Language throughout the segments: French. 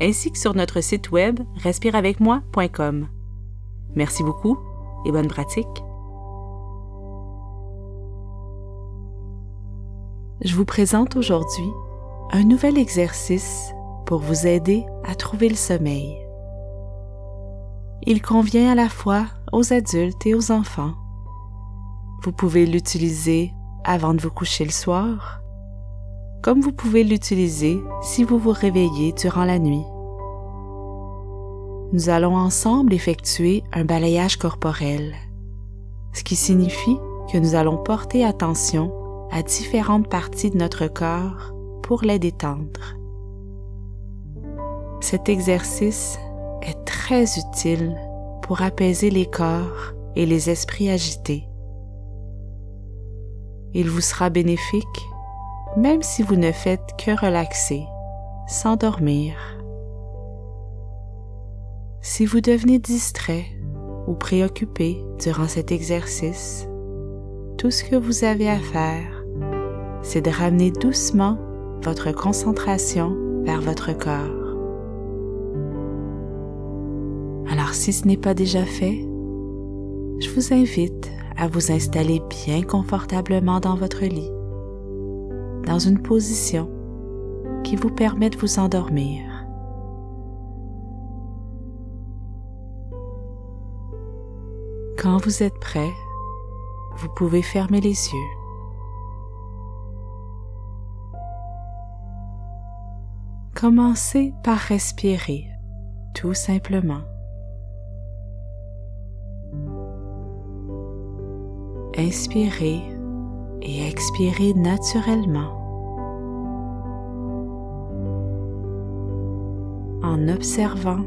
ainsi que sur notre site web respireavecmoi.com. Merci beaucoup et bonne pratique. Je vous présente aujourd'hui un nouvel exercice pour vous aider à trouver le sommeil. Il convient à la fois aux adultes et aux enfants. Vous pouvez l'utiliser avant de vous coucher le soir, comme vous pouvez l'utiliser si vous vous réveillez durant la nuit. Nous allons ensemble effectuer un balayage corporel, ce qui signifie que nous allons porter attention à différentes parties de notre corps pour les détendre. Cet exercice est très utile pour apaiser les corps et les esprits agités. Il vous sera bénéfique même si vous ne faites que relaxer, sans dormir. Si vous devenez distrait ou préoccupé durant cet exercice, tout ce que vous avez à faire, c'est de ramener doucement votre concentration vers votre corps. Alors si ce n'est pas déjà fait, je vous invite à vous installer bien confortablement dans votre lit dans une position qui vous permet de vous endormir. Quand vous êtes prêt, vous pouvez fermer les yeux. Commencez par respirer, tout simplement. Inspirez et expirez naturellement. En observant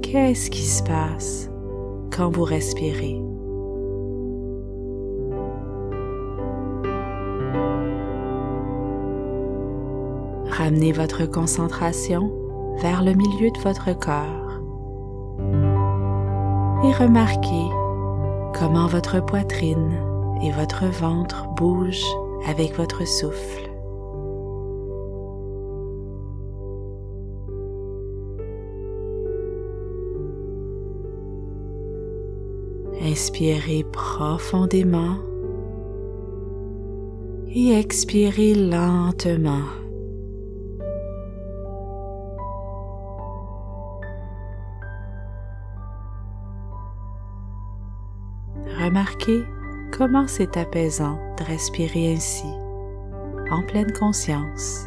qu'est-ce qui se passe quand vous respirez. Ramenez votre concentration vers le milieu de votre corps et remarquez comment votre poitrine et votre ventre bougent avec votre souffle. Inspirez profondément et expirez lentement. Remarquez comment c'est apaisant de respirer ainsi, en pleine conscience.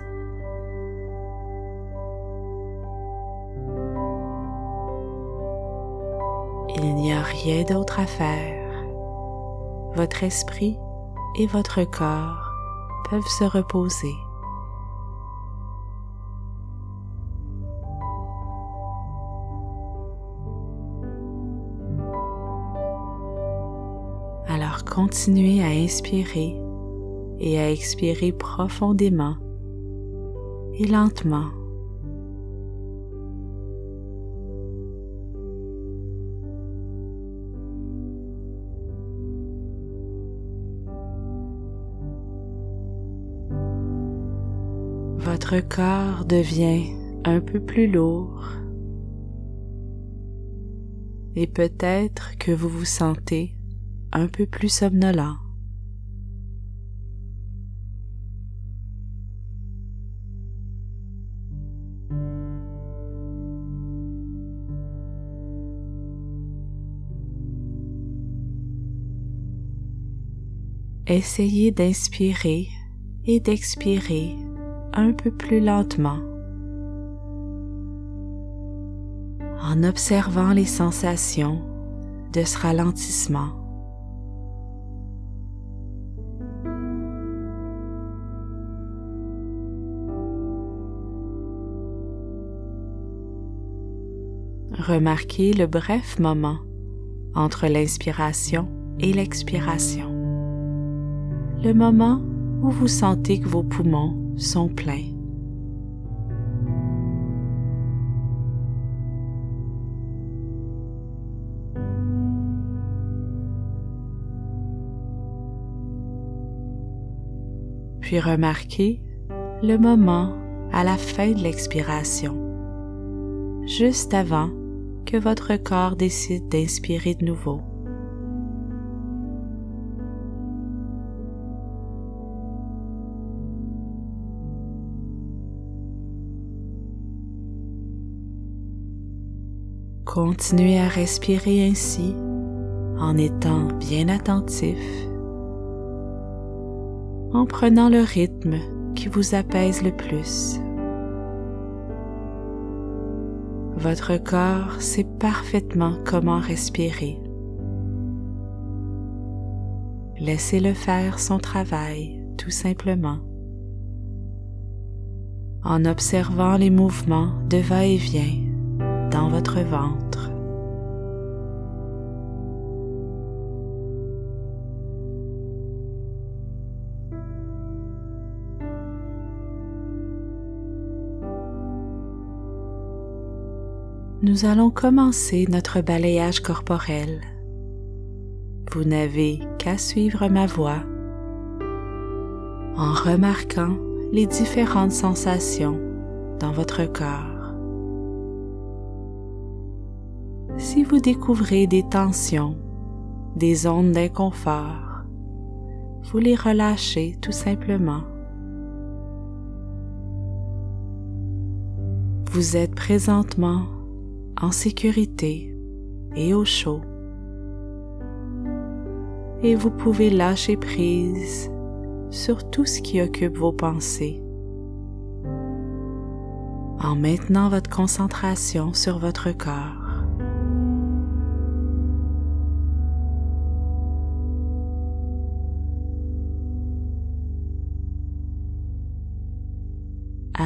Rien d'autre à faire. Votre esprit et votre corps peuvent se reposer. Alors continuez à inspirer et à expirer profondément et lentement. Votre corps devient un peu plus lourd et peut-être que vous vous sentez un peu plus somnolent. Essayez d'inspirer et d'expirer un peu plus lentement en observant les sensations de ce ralentissement. Remarquez le bref moment entre l'inspiration et l'expiration. Le moment où vous sentez que vos poumons sont pleins. Puis remarquez le moment à la fin de l'expiration, juste avant que votre corps décide d'inspirer de nouveau. Continuez à respirer ainsi en étant bien attentif en prenant le rythme qui vous apaise le plus. Votre corps sait parfaitement comment respirer. Laissez-le faire son travail tout simplement en observant les mouvements de va-et-vient dans votre ventre. nous allons commencer notre balayage corporel. Vous n'avez qu'à suivre ma voix en remarquant les différentes sensations dans votre corps. Si vous découvrez des tensions, des zones d'inconfort, vous les relâchez tout simplement. Vous êtes présentement en sécurité et au chaud. Et vous pouvez lâcher prise sur tout ce qui occupe vos pensées en maintenant votre concentration sur votre corps.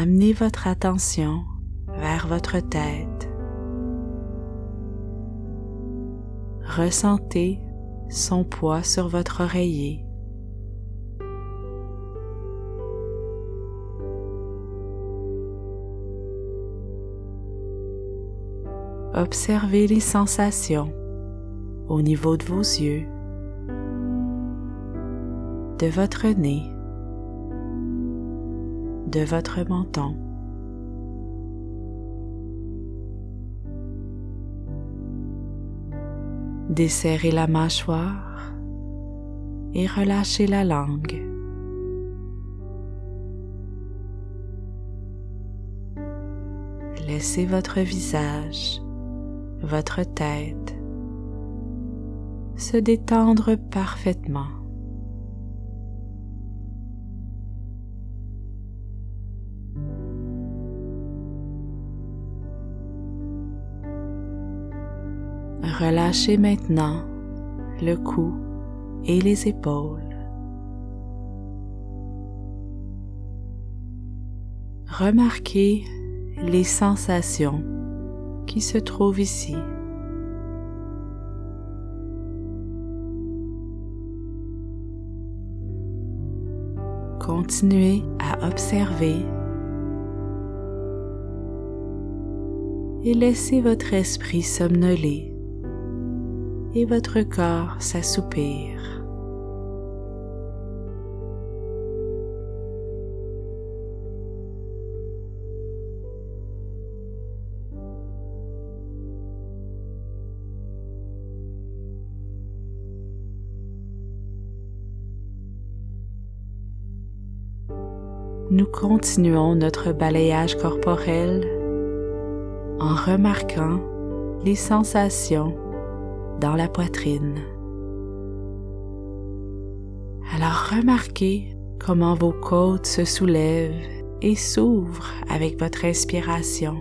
Amenez votre attention vers votre tête Ressentez son poids sur votre oreiller. Observez les sensations au niveau de vos yeux, de votre nez, de votre menton. Desserrez la mâchoire et relâchez la langue. Laissez votre visage, votre tête se détendre parfaitement. Relâchez maintenant le cou et les épaules. Remarquez les sensations qui se trouvent ici. Continuez à observer et laissez votre esprit somnoler et votre corps s'assoupir. Nous continuons notre balayage corporel en remarquant les sensations dans la poitrine. Alors remarquez comment vos côtes se soulèvent et s'ouvrent avec votre inspiration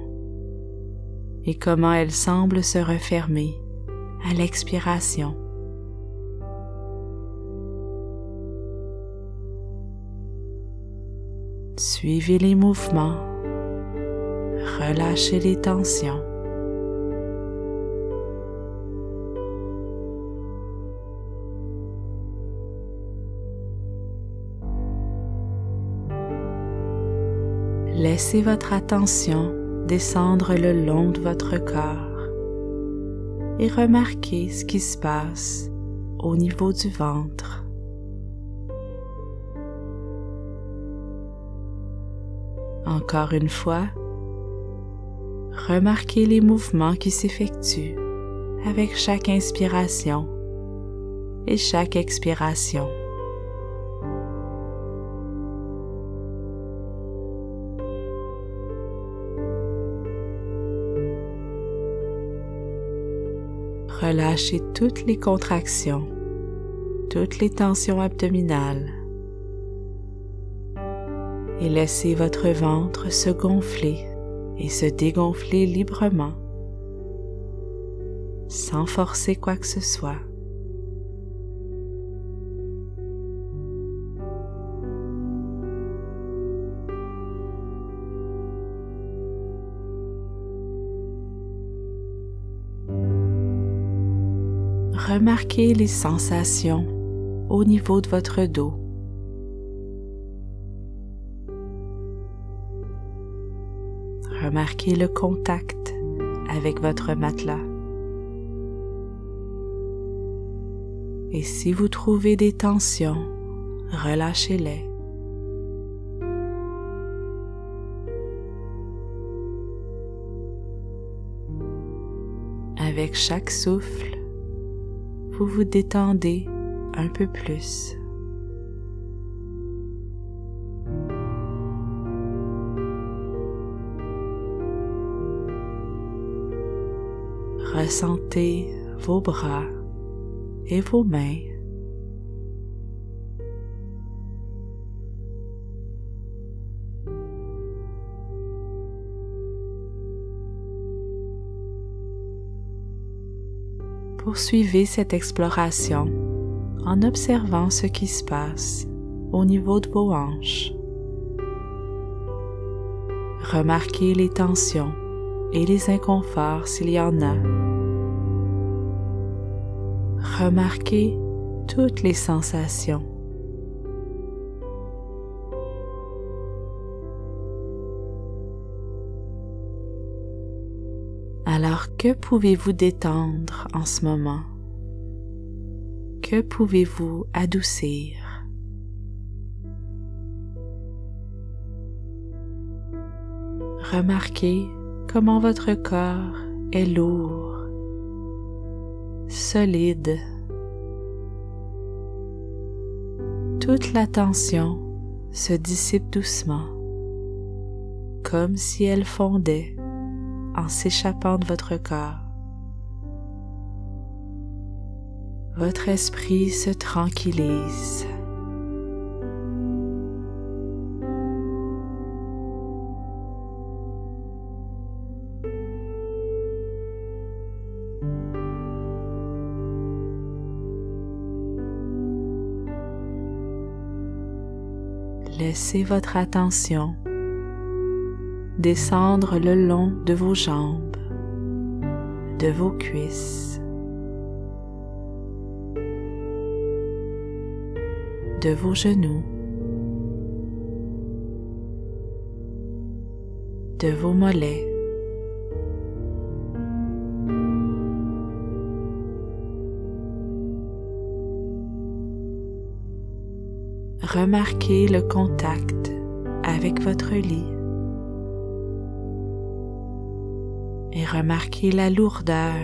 et comment elles semblent se refermer à l'expiration. Suivez les mouvements, relâchez les tensions. Laissez votre attention descendre le long de votre corps et remarquez ce qui se passe au niveau du ventre. Encore une fois, remarquez les mouvements qui s'effectuent avec chaque inspiration et chaque expiration. Relâchez toutes les contractions, toutes les tensions abdominales et laissez votre ventre se gonfler et se dégonfler librement sans forcer quoi que ce soit. Remarquez les sensations au niveau de votre dos. Remarquez le contact avec votre matelas. Et si vous trouvez des tensions, relâchez-les. Avec chaque souffle, vous vous détendez un peu plus. Ressentez vos bras et vos mains. Poursuivez cette exploration en observant ce qui se passe au niveau de vos hanches. Remarquez les tensions et les inconforts s'il y en a. Remarquez toutes les sensations. Que pouvez-vous détendre en ce moment? Que pouvez-vous adoucir? Remarquez comment votre corps est lourd, solide. Toute la tension se dissipe doucement, comme si elle fondait en s'échappant de votre corps. Votre esprit se tranquillise. Laissez votre attention descendre le long de vos jambes, de vos cuisses, de vos genoux, de vos mollets. Remarquez le contact avec votre lit. Et remarquez la lourdeur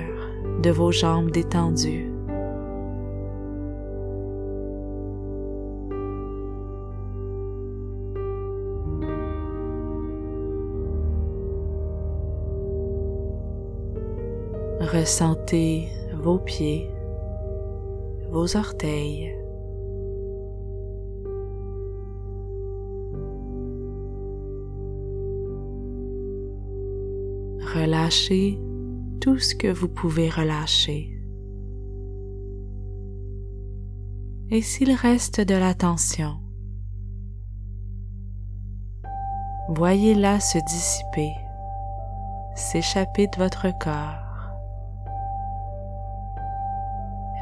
de vos jambes détendues. Ressentez vos pieds, vos orteils, relâchez tout ce que vous pouvez relâcher. Et s'il reste de la tension, voyez-la se dissiper, s'échapper de votre corps,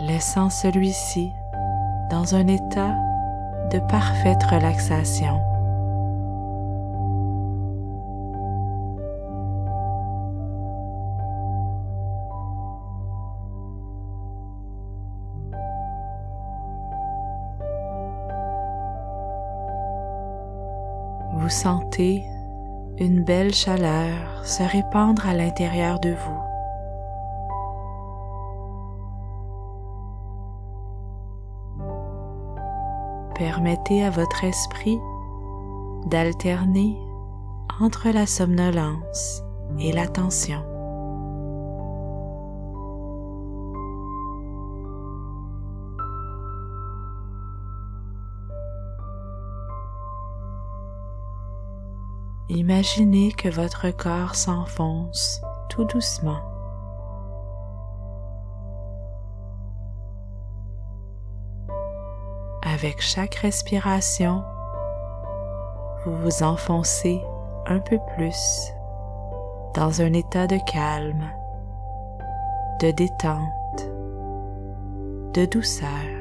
laissant celui-ci dans un état de parfaite relaxation. Sentez une belle chaleur se répandre à l'intérieur de vous. Permettez à votre esprit d'alterner entre la somnolence et l'attention. Imaginez que votre corps s'enfonce tout doucement. Avec chaque respiration, vous vous enfoncez un peu plus dans un état de calme, de détente, de douceur.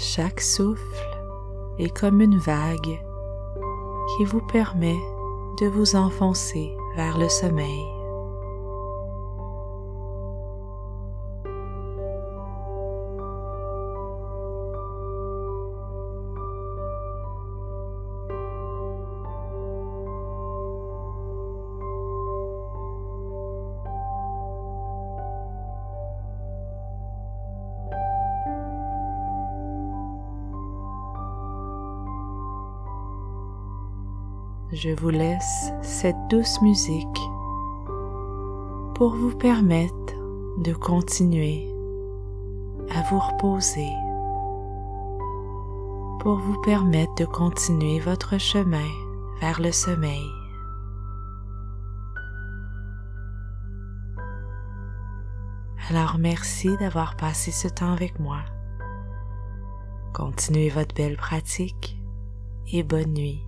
Chaque souffle est comme une vague qui vous permet de vous enfoncer vers le sommeil. Je vous laisse cette douce musique pour vous permettre de continuer à vous reposer, pour vous permettre de continuer votre chemin vers le sommeil. Alors merci d'avoir passé ce temps avec moi. Continuez votre belle pratique et bonne nuit.